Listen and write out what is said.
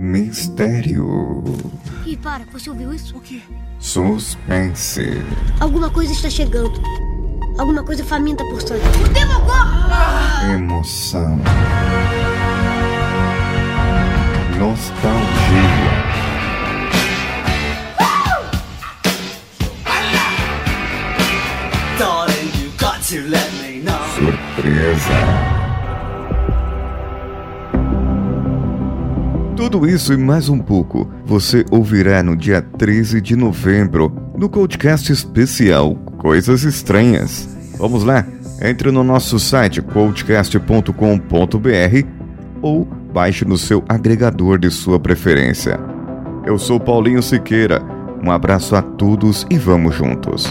Mistério. Ih, para, você ouviu isso? O quê? Suspense. Alguma coisa está chegando. Alguma coisa faminta por sangue. O Demogorgon! Emoção. Nostalgia. Surpresa. Tudo isso e mais um pouco você ouvirá no dia 13 de novembro no podcast especial Coisas Estranhas. Vamos lá? Entre no nosso site coachcast.com.br ou baixe no seu agregador de sua preferência. Eu sou Paulinho Siqueira. Um abraço a todos e vamos juntos.